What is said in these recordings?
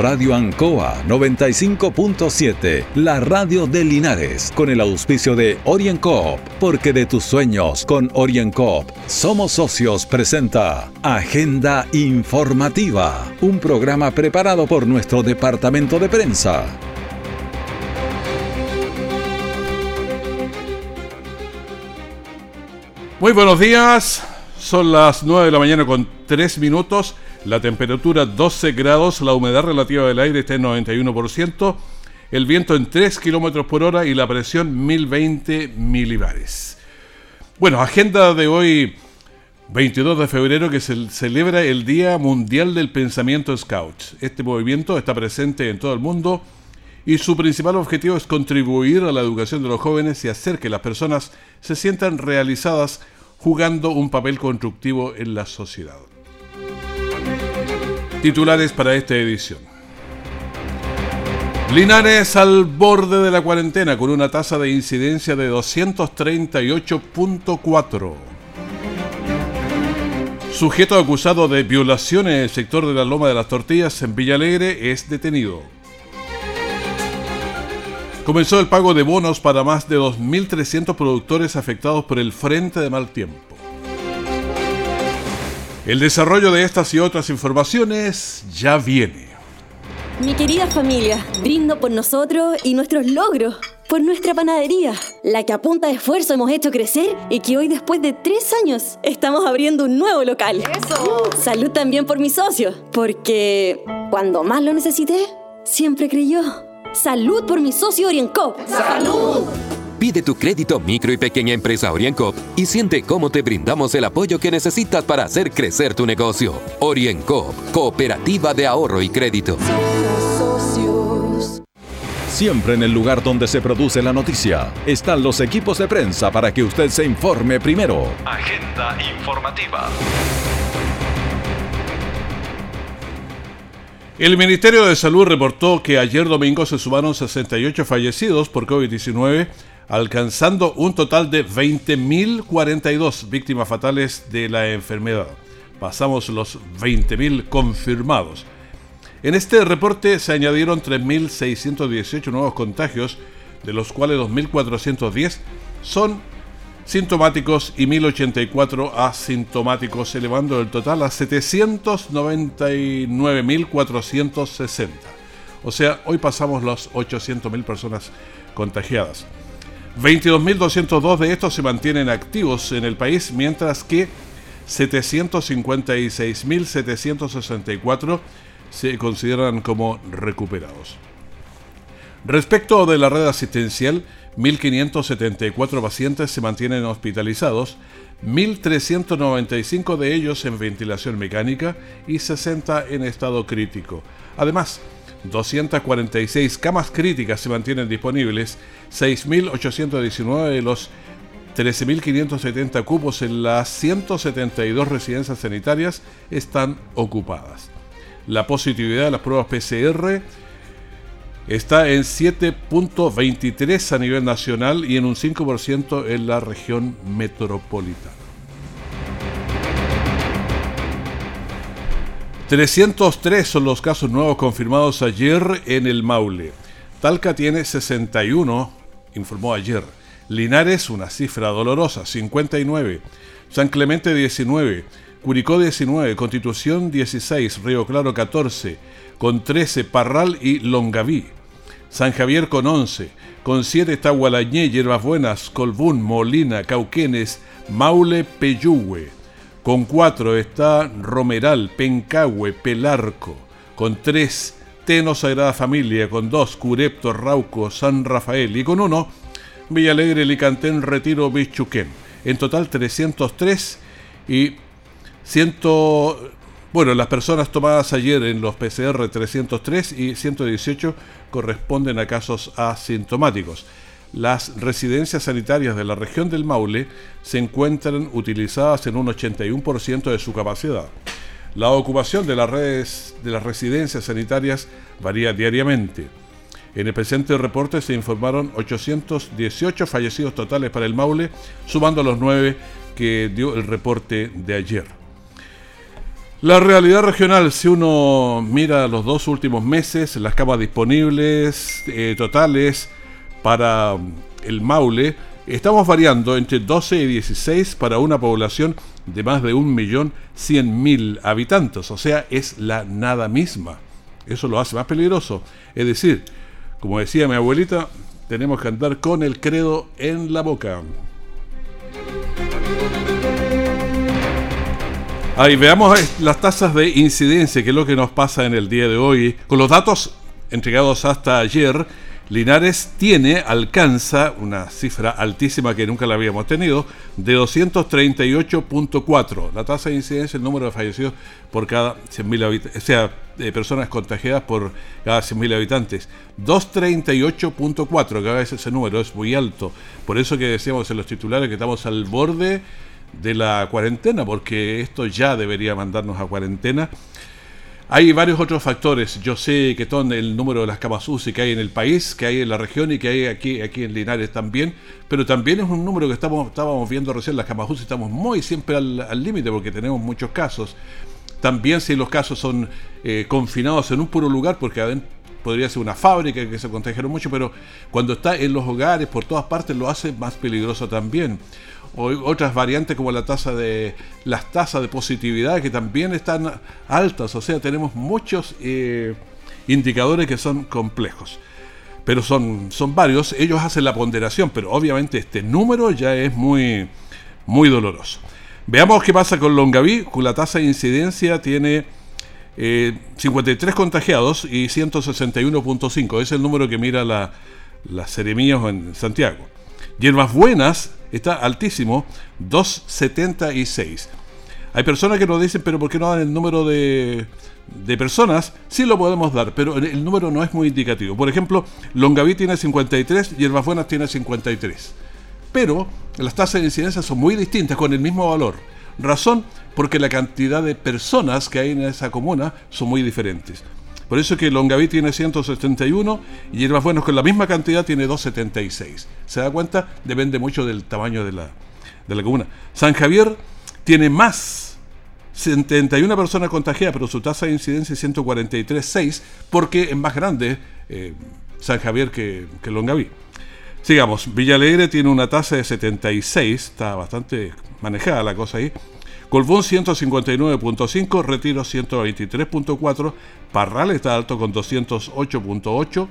Radio Ancoa 95.7, la radio de Linares, con el auspicio de OrienCoop, porque de tus sueños con OrienCoop somos socios presenta Agenda Informativa, un programa preparado por nuestro departamento de prensa. Muy buenos días, son las 9 de la mañana con 3 minutos. La temperatura 12 grados, la humedad relativa del aire está en 91%, el viento en 3 kilómetros por hora y la presión 1020 milibares. Bueno, agenda de hoy, 22 de febrero, que se celebra el Día Mundial del Pensamiento Scout. Este movimiento está presente en todo el mundo y su principal objetivo es contribuir a la educación de los jóvenes y hacer que las personas se sientan realizadas jugando un papel constructivo en la sociedad. Titulares para esta edición. Linares al borde de la cuarentena con una tasa de incidencia de 238.4. Sujeto acusado de violación en el sector de la Loma de las Tortillas en Villalegre es detenido. Comenzó el pago de bonos para más de 2.300 productores afectados por el frente de mal tiempo. El desarrollo de estas y otras informaciones ya viene. Mi querida familia, brindo por nosotros y nuestros logros, por nuestra panadería, la que a punta de esfuerzo hemos hecho crecer y que hoy después de tres años estamos abriendo un nuevo local. ¡Eso! Salud también por mi socio, porque cuando más lo necesité, siempre creyó. Salud por mi socio Orienco. ¡Salud! Pide tu crédito micro y pequeña empresa OrienCop y siente cómo te brindamos el apoyo que necesitas para hacer crecer tu negocio. OrienCop, Cooperativa de Ahorro y Crédito. Siempre en el lugar donde se produce la noticia están los equipos de prensa para que usted se informe primero. Agenda informativa. El Ministerio de Salud reportó que ayer domingo se sumaron 68 fallecidos por COVID-19 alcanzando un total de 20.042 víctimas fatales de la enfermedad. Pasamos los 20.000 confirmados. En este reporte se añadieron 3.618 nuevos contagios, de los cuales 2.410 son sintomáticos y 1.084 asintomáticos, elevando el total a 799.460. O sea, hoy pasamos las 800.000 personas contagiadas. 22.202 de estos se mantienen activos en el país, mientras que 756.764 se consideran como recuperados. Respecto de la red asistencial, 1.574 pacientes se mantienen hospitalizados, 1.395 de ellos en ventilación mecánica y 60 en estado crítico. Además, 246 camas críticas se mantienen disponibles, 6.819 de los 13.570 cupos en las 172 residencias sanitarias están ocupadas. La positividad de las pruebas PCR está en 7.23 a nivel nacional y en un 5% en la región metropolitana. 303 son los casos nuevos confirmados ayer en el Maule. Talca tiene 61, informó ayer. Linares, una cifra dolorosa, 59. San Clemente, 19. Curicó, 19. Constitución, 16. Río Claro, 14. Con 13, Parral y Longaví. San Javier con 11. Con 7 está Hierbas Buenas, Colbún, Molina, Cauquenes, Maule, Peyúgue. Con cuatro está Romeral, Pencahue, Pelarco. Con tres, Teno Sagrada Familia. Con dos, Curepto, Rauco, San Rafael. Y con uno, Villalegre, Licantén, Retiro, Bichuquén. En total 303 y 100... Bueno, las personas tomadas ayer en los PCR 303 y 118 corresponden a casos asintomáticos las residencias sanitarias de la región del Maule se encuentran utilizadas en un 81% de su capacidad. La ocupación de las redes de las residencias sanitarias varía diariamente. En el presente reporte se informaron 818 fallecidos totales para el Maule, sumando los 9 que dio el reporte de ayer. La realidad regional, si uno mira los dos últimos meses, las camas disponibles eh, totales para el Maule, estamos variando entre 12 y 16 para una población de más de 1.100.000 habitantes, o sea, es la nada misma. Eso lo hace más peligroso. Es decir, como decía mi abuelita, tenemos que andar con el credo en la boca. Ahí veamos las tasas de incidencia, que es lo que nos pasa en el día de hoy. Con los datos entregados hasta ayer, Linares tiene, alcanza una cifra altísima que nunca la habíamos tenido, de 238.4. La tasa de incidencia, el número de fallecidos por cada 100.000 habitantes, o sea, de personas contagiadas por cada 100.000 habitantes. 238.4, cada vez ese número es muy alto. Por eso que decíamos en los titulares que estamos al borde de la cuarentena, porque esto ya debería mandarnos a cuarentena. Hay varios otros factores. Yo sé que son el número de las camas UCI que hay en el país, que hay en la región y que hay aquí, aquí en Linares también, pero también es un número que estábamos viendo recién, las camas UCI estamos muy siempre al límite porque tenemos muchos casos. También si los casos son eh, confinados en un puro lugar, porque podría ser una fábrica que se contagiaron mucho, pero cuando está en los hogares, por todas partes, lo hace más peligroso también otras variantes como la tasa de las tasas de positividad que también están altas, o sea, tenemos muchos eh, indicadores que son complejos. Pero son, son varios, ellos hacen la ponderación, pero obviamente este número ya es muy, muy doloroso. Veamos qué pasa con Longaví, la tasa de incidencia tiene 53 eh, contagiados y 161.5, es el número que mira la, las Seremías en Santiago. Hierbas Buenas está altísimo, 276. Hay personas que nos dicen, pero ¿por qué no dan el número de, de personas? Sí lo podemos dar, pero el número no es muy indicativo. Por ejemplo, Longaví tiene 53, Hierbas Buenas tiene 53. Pero las tasas de incidencia son muy distintas, con el mismo valor. Razón porque la cantidad de personas que hay en esa comuna son muy diferentes. Por eso que Longaví tiene 171 y Hierbas Buenas con la misma cantidad tiene 276. ¿Se da cuenta? Depende mucho del tamaño de la, de la comuna. San Javier tiene más 71 personas contagiadas, pero su tasa de incidencia es 143,6 porque es más grande eh, San Javier que, que Longaví. Sigamos, Villa Alegre tiene una tasa de 76, está bastante manejada la cosa ahí. Colbún 159.5, Retiro 123.4, Parral está alto con 208.8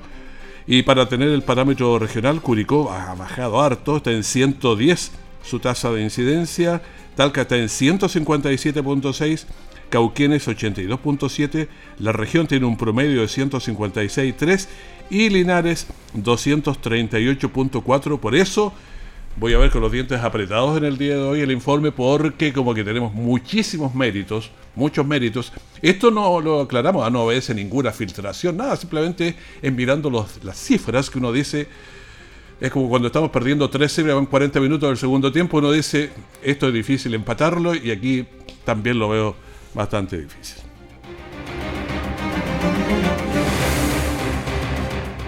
y para tener el parámetro regional, Curicó ha bajado harto, está en 110 su tasa de incidencia, Talca está en 157.6, Cauquienes 82.7, la región tiene un promedio de 156.3 y Linares 238.4, por eso voy a ver con los dientes apretados en el día de hoy el informe porque como que tenemos muchísimos méritos, muchos méritos. Esto no lo aclaramos, ah, no obedece ninguna filtración, nada, simplemente es mirando las cifras que uno dice, es como cuando estamos perdiendo 13 en 40 minutos del segundo tiempo, uno dice, esto es difícil empatarlo y aquí también lo veo bastante difícil.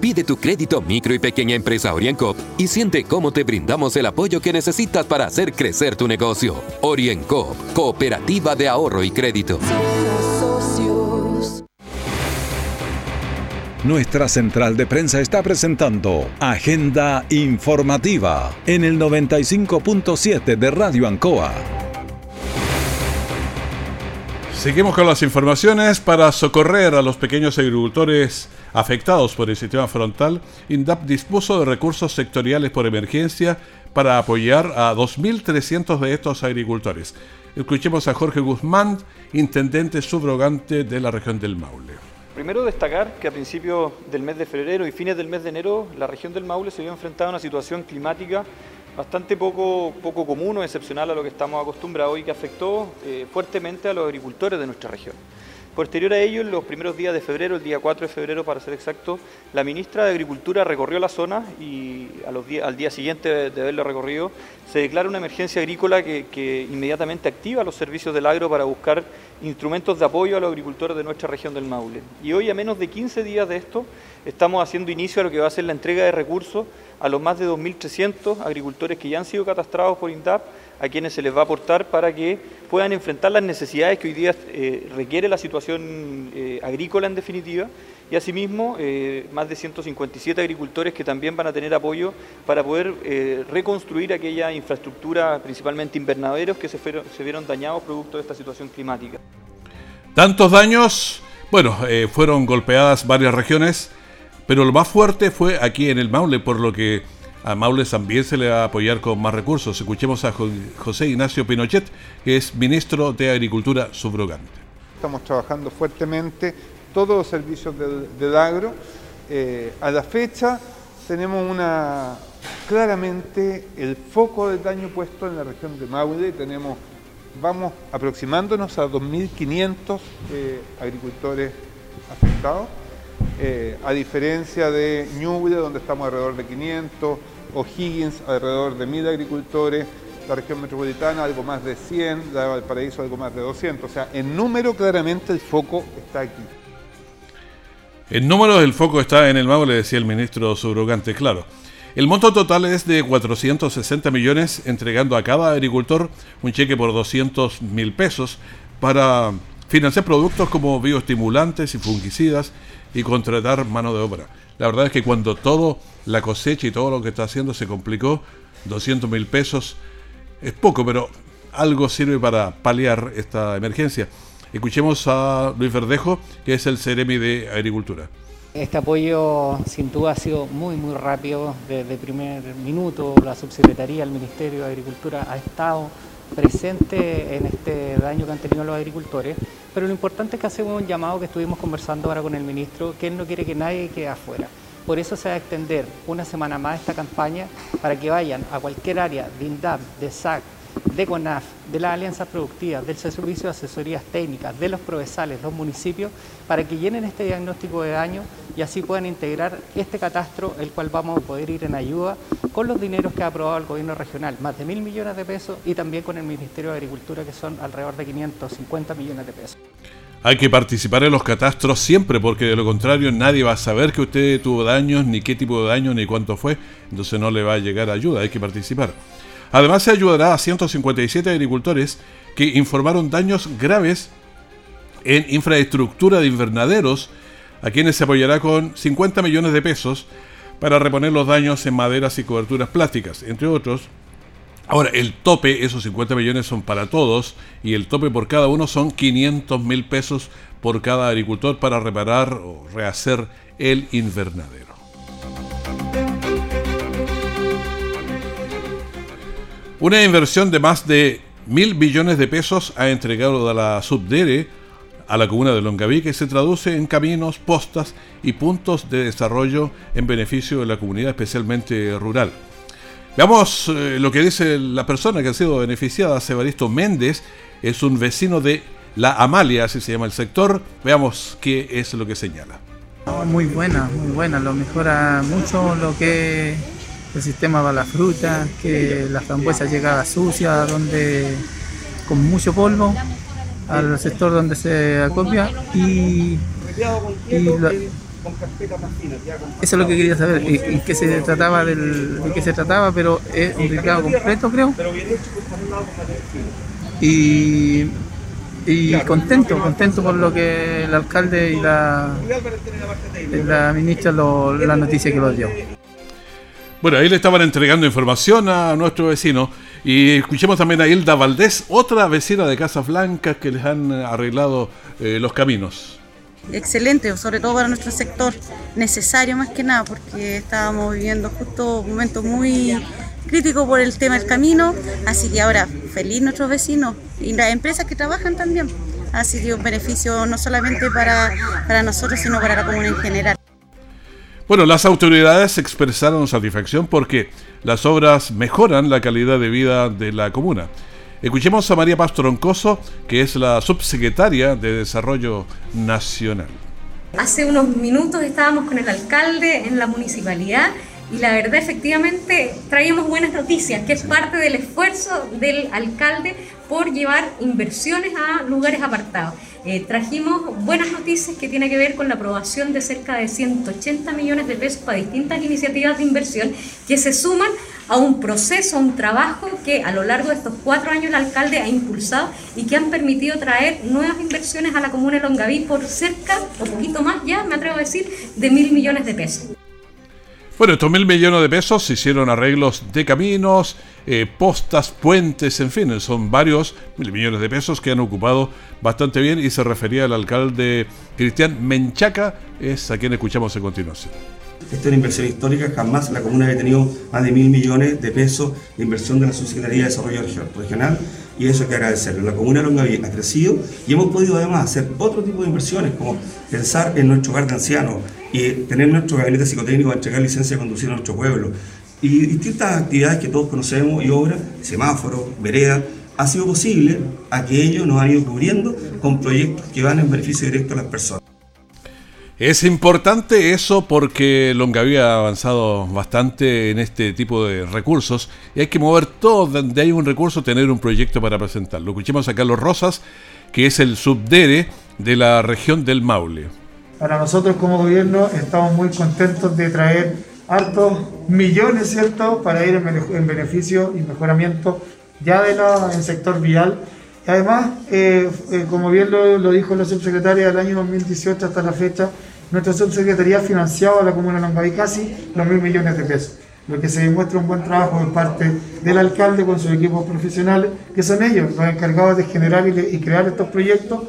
Pide tu crédito micro y pequeña empresa OrienCop y siente cómo te brindamos el apoyo que necesitas para hacer crecer tu negocio. OrienCop, Cooperativa de Ahorro y Crédito. Nuestra central de prensa está presentando Agenda Informativa en el 95.7 de Radio Ancoa. Seguimos con las informaciones para socorrer a los pequeños agricultores afectados por el sistema frontal, INDAP dispuso de recursos sectoriales por emergencia para apoyar a 2.300 de estos agricultores. Escuchemos a Jorge Guzmán, intendente subrogante de la región del Maule. Primero destacar que a principios del mes de febrero y fines del mes de enero la región del Maule se vio enfrentada a una situación climática bastante poco, poco común o excepcional a lo que estamos acostumbrados y que afectó eh, fuertemente a los agricultores de nuestra región. Posterior a ello, en los primeros días de febrero, el día 4 de febrero para ser exacto, la ministra de Agricultura recorrió la zona y al día siguiente de haberlo recorrido se declara una emergencia agrícola que, inmediatamente activa los servicios del agro para buscar instrumentos de apoyo a los agricultores de nuestra región del Maule. Y hoy, a menos de 15 días de esto, estamos haciendo inicio a lo que va a ser la entrega de recursos a los más de 2.300 agricultores que ya han sido catastrados por INDAP, a quienes se les va a aportar para que puedan enfrentar las necesidades que hoy día eh, requiere la situación eh, agrícola en definitiva y asimismo eh, más de 157 agricultores que también van a tener apoyo para poder reconstruir aquella infraestructura, principalmente invernaderos, que se, se, vieron dañados producto de esta situación climática. Tantos daños, bueno, fueron golpeadas varias regiones, pero lo más fuerte fue aquí en el Maule, por lo que a Maule también se le va a apoyar con más recursos. Escuchemos a José Ignacio Pinochet, que es ministro de Agricultura subrogante. Estamos trabajando fuertemente todos los servicios del, agro. Eh, a la fecha tenemos claramente el foco del daño puesto en la región de Maule. Tenemos, vamos aproximándonos a 2.500 eh, agricultores afectados eh, a diferencia de Ñuble, donde estamos alrededor de 500, O'Higgins, alrededor de 1000 agricultores, la región metropolitana algo más de 100, la de Valparaíso algo más de 200. O sea, en número claramente el foco está aquí. El número del foco está en el mago, le decía el ministro subrogante, claro. El monto total es de 460 millones, entregando a cada agricultor un cheque por 200 mil pesos para financiar productos como bioestimulantes y fungicidas y contratar mano de obra. La verdad es que cuando todo, la cosecha y todo lo que está haciendo se complicó, 200 mil pesos es poco, pero algo sirve para paliar esta emergencia. Escuchemos a Luis Verdejo, que es el Ceremi de Agricultura. Este apoyo sin duda ha sido muy muy rápido desde primer minuto. La subsecretaría, el Ministerio de Agricultura ha estado presente en este daño que han tenido los agricultores, pero lo importante es que hacemos un llamado que estuvimos conversando ahora con el ministro, que él no quiere que nadie quede afuera. Por eso se va a extender una semana más esta campaña para que vayan a cualquier área de INDAP, de SAC, de CONAF, de las alianzas productivas, del servicio de asesorías técnicas, de los provesales, los municipios, para que llenen este diagnóstico de daño y así puedan integrar este catastro, el cual vamos a poder ir en ayuda con los dineros que ha aprobado el gobierno regional, más de mil millones de pesos, y también con el Ministerio de Agricultura, que son alrededor de 550 millones de pesos. Hay que participar en los catastros siempre, porque de lo contrario nadie va a saber que usted tuvo daños, ni qué tipo de daño, ni cuánto fue, entonces no le va a llegar ayuda, hay que participar. Además, se ayudará a 157 agricultores que informaron daños graves en infraestructura de invernaderos, a quienes se apoyará con 50 millones de pesos para reponer los daños en maderas y coberturas plásticas, entre otros. Ahora, el tope, esos 50 millones son para todos, y el tope por cada uno son 500 mil pesos por cada agricultor para reparar o rehacer el invernadero. Una inversión de más de mil billones de pesos ha entregado a la Subdere a la comuna de Longaví que se traduce en caminos, postas y puntos de desarrollo en beneficio de la comunidad, especialmente rural. Veamos eh, lo que dice la persona que ha sido beneficiada, Sebaristo Méndez, es un vecino de La Amalia, así se llama el sector. Veamos qué es lo que señala. Muy buena, muy buena, lo mejora mucho lo que el sistema para la fruta, que la frambuesa llegaba sucia, donde con mucho polvo, al sector donde se acopia y, eso es lo que quería saber, en qué se trataba del, de qué se trataba, pero es un recado completo creo. Y, y contento, contento por lo que el alcalde y la, la ministra la noticia que lo dio. Bueno, ahí le estaban entregando información a nuestro vecino. Y escuchemos también a Hilda Valdés, otra vecina de Casas Blancas que les han arreglado eh, los caminos. Excelente, sobre todo para nuestro sector, necesario más que nada, porque estábamos viviendo justo un momento muy crítico por el tema del camino, así que ahora feliz nuestros vecinos y las empresas que trabajan también. Ha sido un beneficio no solamente para, para nosotros, sino para la comunidad en general. Bueno, las autoridades expresaron satisfacción porque las obras mejoran la calidad de vida de la comuna. Escuchemos a María Paz Troncoso, que es la subsecretaria de Desarrollo Nacional. Hace unos minutos estábamos con el alcalde en la municipalidad y la verdad efectivamente traíamos buenas noticias, que es parte del esfuerzo del alcalde por llevar inversiones a lugares apartados. Eh, trajimos buenas noticias que tiene que ver con la aprobación de cerca de 180 millones de pesos para distintas iniciativas de inversión que se suman a un proceso, a un trabajo que a lo largo de estos cuatro años el alcalde ha impulsado y que han permitido traer nuevas inversiones a la comuna de Longaví por cerca, o poquito más ya, me atrevo a decir, de mil millones de pesos. Bueno, estos mil millones de pesos se hicieron arreglos de caminos, eh, postas, puentes, en fin, son varios mil millones de pesos que han ocupado bastante bien y se refería al alcalde Cristian Menchaca, es a quien escuchamos a continuación. Esta es una inversión histórica, jamás la comuna había tenido más de mil millones de pesos de inversión de la Subsecretaría de Desarrollo Regional y eso hay que agradecerlo. La comuna de Longaví ha crecido y hemos podido además hacer otro tipo de inversiones como pensar en nuestro hogar de ancianos, y tener nuestro gabinete psicotécnico, entregar licencia de conducir a nuestro pueblo y distintas actividades que todos conocemos y obras, semáforos, veredas, ha sido posible a que ellos nos han ido cubriendo con proyectos que van en beneficio directo a las personas. Es importante eso porque Longaví ha avanzado bastante en este tipo de recursos y hay que mover todo donde hay un recurso, tener un proyecto para presentarlo. Escuchemos a Carlos Rosas, que es el subdere de la región del Maule. Para nosotros como gobierno estamos muy contentos de traer hartos millones, ¿cierto?, para ir en beneficio y mejoramiento ya del sector vial. Y además, eh, eh, como bien lo, dijo la subsecretaria del año 2018 hasta la fecha, nuestra subsecretaría ha financiado a la comuna de Longaví casi los mil millones de pesos, lo que se demuestra un buen trabajo por parte del alcalde con sus equipos profesionales, que son ellos los encargados de generar y crear estos proyectos.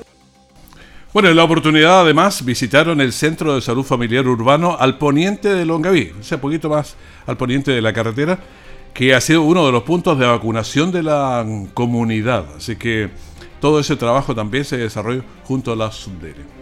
Bueno, en la oportunidad además visitaron el Centro de Salud Familiar Urbano al poniente de Longaví, o sea, un poquito más al poniente de la carretera, que ha sido uno de los puntos de vacunación de la comunidad. Así que todo ese trabajo también se desarrolló junto a la Sundere.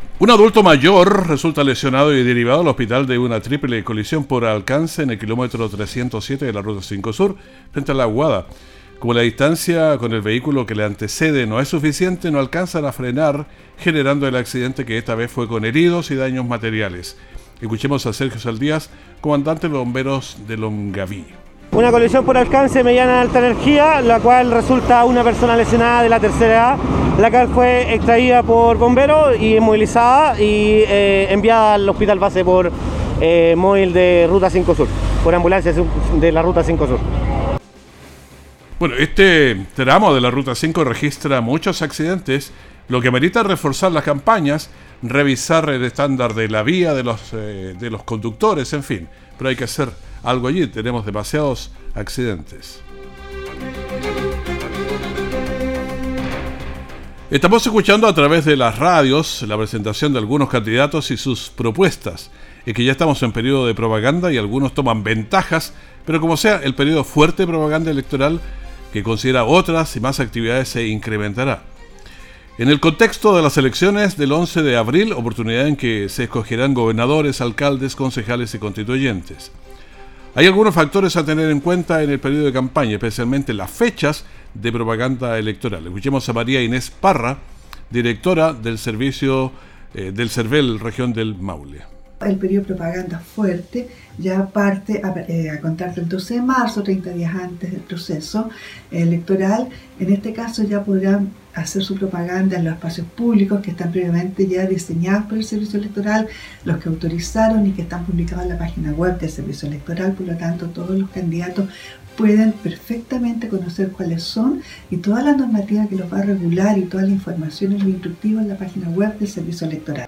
un adulto mayor resulta lesionado y derivado al hospital de una triple colisión por alcance en el kilómetro 307 de la Ruta 5 Sur, frente a la Aguada. Como la distancia con el vehículo que le antecede no es suficiente, no alcanzan a frenar, generando el accidente que esta vez fue con heridos y daños materiales. Escuchemos a Sergio Saldías, comandante de bomberos de Longaví. Una colisión por alcance mediana alta energía, la cual resulta una persona lesionada de la tercera edad, la cual fue extraída por bomberos y inmovilizada y eh, enviada al hospital base por eh, móvil de Ruta 5 Sur, por ambulancia de la Ruta 5 Sur. Bueno, este tramo de la Ruta 5 registra muchos accidentes, lo que merita reforzar las campañas, revisar el estándar de la vía, de los, eh, de los conductores, en fin, pero hay que hacer algo allí, tenemos demasiados accidentes. Estamos escuchando a través de las radios la presentación de algunos candidatos y sus propuestas. Es que ya estamos en periodo de propaganda y algunos toman ventajas, pero como sea, el periodo fuerte de propaganda electoral que considera otras y más actividades se incrementará. En el contexto de las elecciones del 11 de abril, oportunidad en que se escogerán gobernadores, alcaldes, concejales y constituyentes. Hay algunos factores a tener en cuenta en el periodo de campaña, especialmente las fechas de propaganda electoral. Escuchemos a María Inés Parra, directora del servicio eh, del CERVEL, región del Maule. El periodo de propaganda fuerte ya parte a, eh, a, contar del 12 de marzo, 30 días antes del proceso electoral. En este caso ya podrán hacer su propaganda en los espacios públicos que están previamente ya diseñados por el Servicio Electoral, los que autorizaron y que están publicados en la página web del Servicio Electoral. Por lo tanto, todos los candidatos pueden perfectamente conocer cuáles son y toda la normativa que los va a regular y toda la información instructivos en la página web del Servicio Electoral.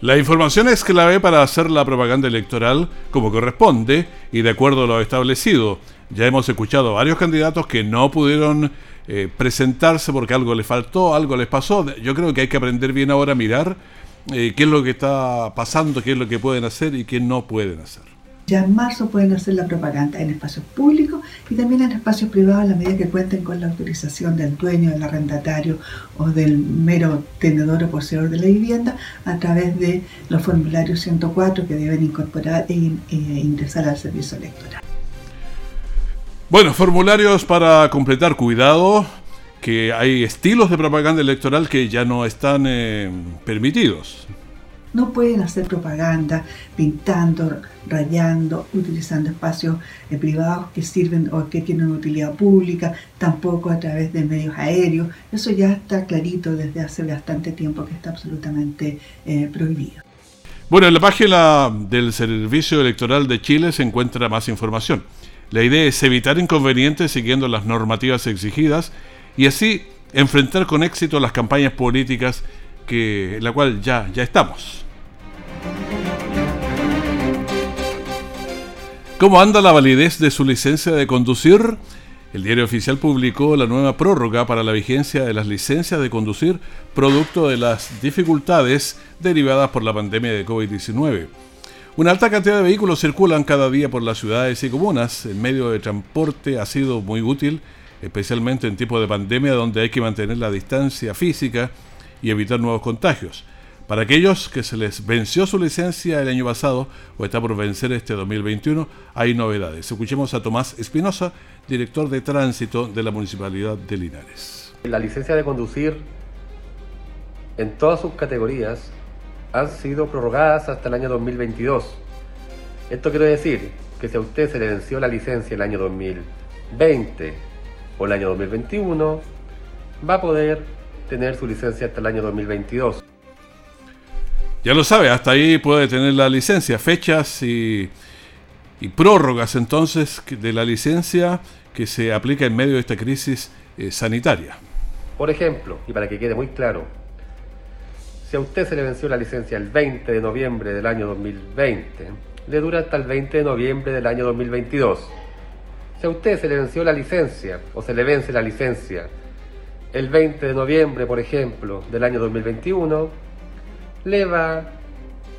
La información es clave para hacer la propaganda electoral como corresponde y de acuerdo a lo establecido. Ya hemos escuchado varios candidatos que no pudieron eh, presentarse porque algo les faltó, algo les pasó. Yo creo que hay que aprender bien ahora a mirar eh, qué es lo que está pasando, qué es lo que pueden hacer y qué no pueden hacer. Ya en marzo pueden hacer la propaganda en espacios públicos y también en espacios privados a la medida que cuenten con la autorización del dueño, del arrendatario o del mero tenedor o poseedor de la vivienda a través de los formularios 104 que deben incorporar e, e ingresar al servicio electoral. Bueno, formularios para completar, cuidado, que hay estilos de propaganda electoral que ya no están eh, permitidos. No pueden hacer propaganda pintando, rayando, utilizando espacios eh, privados que sirven o que tienen utilidad pública, tampoco a través de medios aéreos. Eso ya está clarito desde hace bastante tiempo que está absolutamente eh, prohibido. Bueno, en la página del Servicio Electoral de Chile se encuentra más información. La idea es evitar inconvenientes siguiendo las normativas exigidas y así enfrentar con éxito las campañas políticas en la cual ya, ya estamos. ¿Cómo anda la validez de su licencia de conducir? El diario oficial publicó la nueva prórroga para la vigencia de las licencias de conducir producto de las dificultades derivadas por la pandemia de COVID-19. Una alta cantidad de vehículos circulan cada día por las ciudades y comunas. El medio de transporte ha sido muy útil, especialmente en tiempos de pandemia donde hay que mantener la distancia física y evitar nuevos contagios. Para aquellos que se les venció su licencia el año pasado o está por vencer este 2021, hay novedades. Escuchemos a Tomás Espinosa, director de tránsito de la Municipalidad de Linares. La licencia de conducir en todas sus categorías han sido prorrogadas hasta el año 2022. Esto quiere decir que si a usted se le venció la licencia el año 2020 o el año 2021, va a poder tener su licencia hasta el año 2022. Ya lo sabe, hasta ahí puede tener la licencia, fechas y, y prórrogas entonces de la licencia que se aplica en medio de esta crisis eh, sanitaria. Por ejemplo, y para que quede muy claro, si a usted se le venció la licencia el 20 de noviembre del año 2020, le dura hasta el 20 de noviembre del año 2022. Si a usted se le venció la licencia o se le vence la licencia el 20 de noviembre, por ejemplo, del año 2021, le va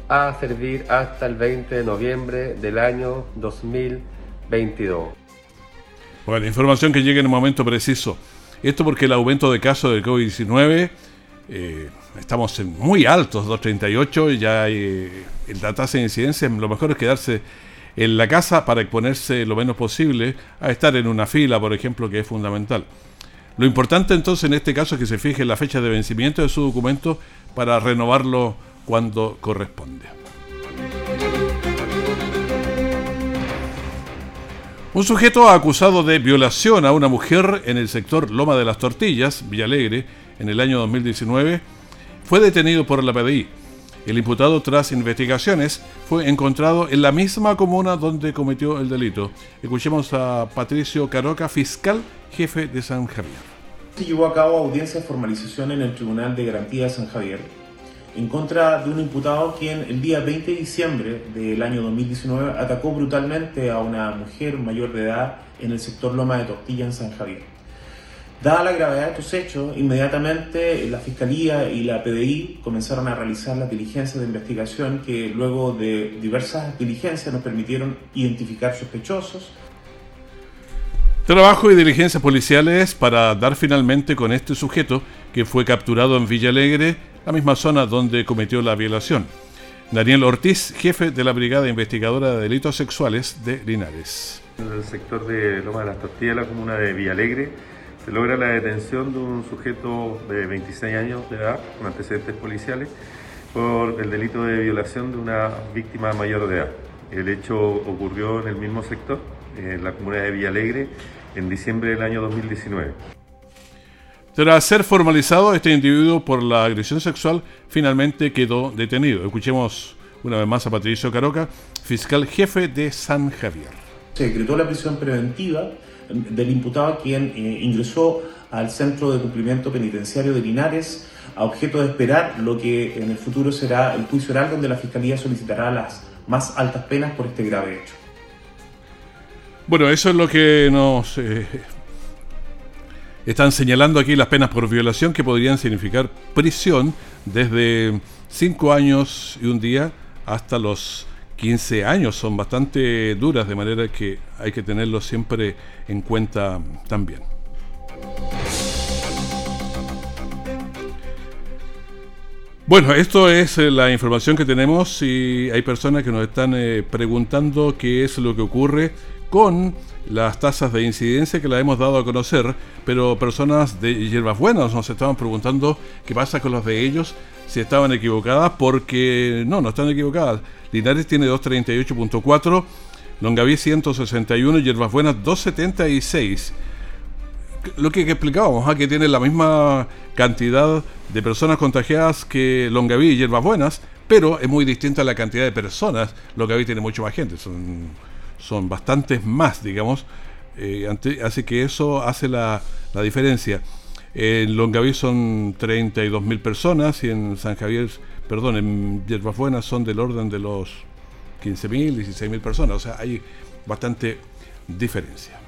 a servir hasta el 20 de noviembre del año 2022. Bueno, información que llega en un momento preciso. Esto porque el aumento de casos de COVID-19 eh, estamos en muy altos, 238, ya hay, la tasa de incidencia, lo mejor es quedarse en la casa para exponerse lo menos posible a estar en una fila, por ejemplo, que es fundamental. Lo importante entonces en este caso es que se fije la fecha de vencimiento de su documento para renovarlo cuando corresponde. Un sujeto acusado de violación a una mujer en el sector Loma de las Tortillas, Villalegre, en el año 2019, fue detenido por la PDI. El imputado, tras investigaciones, fue encontrado en la misma comuna donde cometió el delito. Escuchemos a Patricio Caroca, fiscal jefe de San Javier. Se llevó a cabo audiencia de formalización en el Tribunal de Garantía de San Javier en contra de un imputado quien el día 20 de diciembre del año 2019 atacó brutalmente a una mujer mayor de edad en el sector Loma de Tortilla en San Javier. Dada la gravedad de estos hechos, inmediatamente la Fiscalía y la PDI comenzaron a realizar las diligencias de investigación que luego de diversas diligencias nos permitieron identificar sospechosos. Trabajo y diligencias policiales para dar finalmente con este sujeto que fue capturado en Villa Alegre, la misma zona donde cometió la violación. Daniel Ortiz, jefe de la Brigada Investigadora de Delitos Sexuales de Linares. En el sector de Loma de las Tortillas, la comuna de Villa Alegre, se logra la detención de un sujeto de 26 años de edad con antecedentes policiales por el delito de violación de una víctima mayor de edad. El hecho ocurrió en el mismo sector, en la comuna de Villalegre, en diciembre del año 2019. Tras ser formalizado, este individuo por la agresión sexual finalmente quedó detenido. Escuchemos una vez más a Patricio Caroca, fiscal jefe de San Javier. Se decretó la prisión preventiva del imputado quien eh, ingresó al Centro de Cumplimiento Penitenciario de Linares a objeto de esperar lo que en el futuro será el juicio oral donde la Fiscalía solicitará las más altas penas por este grave hecho. Bueno, eso es lo que nos eh, están señalando aquí las penas por violación que podrían significar prisión desde 5 años y un día hasta los 15 años. Son bastante duras, de manera que hay que tenerlo siempre en cuenta también. Bueno, esto es eh, la información que tenemos y hay personas que nos están eh, preguntando qué es lo que ocurre con las tasas de incidencia que la hemos dado a conocer, pero personas de Hierbas Buenas nos estaban preguntando qué pasa con los de ellos, si estaban equivocadas, porque no, no están equivocadas. Linares tiene 238.4, Longaví 161, Hierbas Buenas 276 lo que explicábamos, ¿ah? que tiene la misma cantidad de personas contagiadas que Longaví y Hierbas Buenas, pero es muy distinta la cantidad de personas. Longaví tiene mucho más gente, son bastantes más, digamos. Eh, así que eso hace la, la diferencia. En Longaví son 32.000 personas y en San Javier, perdón, en Hierbas Buenas son del orden de los 15.000, 16.000 personas. O sea, hay bastante diferencia.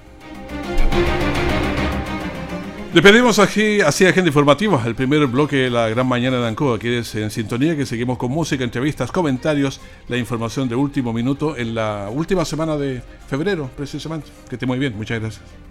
Despedimos aquí así Agenda Informativa, el primer bloque de la gran mañana de Ancoa, que es en sintonía, que seguimos con música, entrevistas, comentarios, la información de último minuto en la última semana de febrero, precisamente. Que esté muy bien, muchas gracias.